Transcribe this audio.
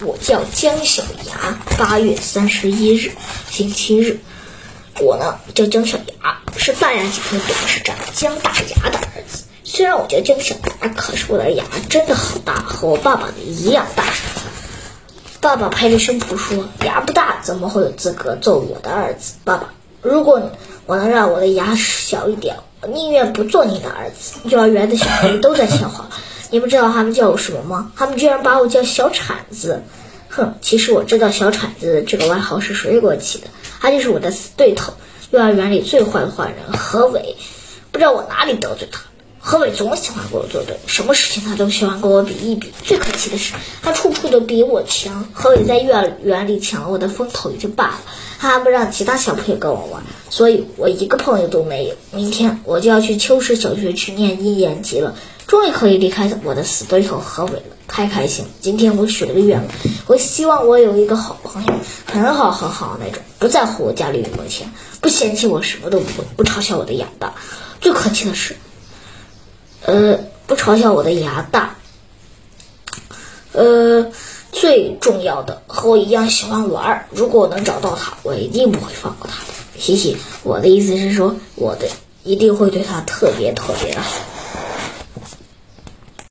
我叫姜小牙，八月三十一日，星期日。我呢叫姜小牙，是大牙集团董事长姜大牙的儿子。虽然我叫姜小牙，可是我的牙真的好大，和我爸爸的一样大。爸爸拍着胸脯说：“牙不大，怎么会有资格做我的儿子？”爸爸，如果我能让我的牙小一点，我宁愿不做你的儿子。幼儿园的小朋友都在笑话。你们知道他们叫我什么吗？他们居然把我叫小铲子！哼，其实我知道小铲子这个外号是谁给我起的，他就是我的死对头，幼儿园里最坏的坏人何伟。不知道我哪里得罪他了，何伟总喜欢跟我作对，什么事情他都喜欢跟我比一比。最可气的是，他处处都比我强。何伟在幼儿园里抢了我的风头也就罢了，他还不让其他小朋友跟我玩，所以我一个朋友都没有。明天我就要去秋实小学去念一年级了。终于可以离开我的死对头何伟了，太开心了！今天我许了个愿望，我希望我有一个好朋友，很好很好那种，不在乎我家里有没有钱，不嫌弃我什么都不会，不嘲笑我的牙大。最可气的是，呃，不嘲笑我的牙大。呃，最重要的，和我一样喜欢玩。如果我能找到他，我一定不会放过他的。嘻嘻，我的意思是说，我的一定会对他特别特别的好。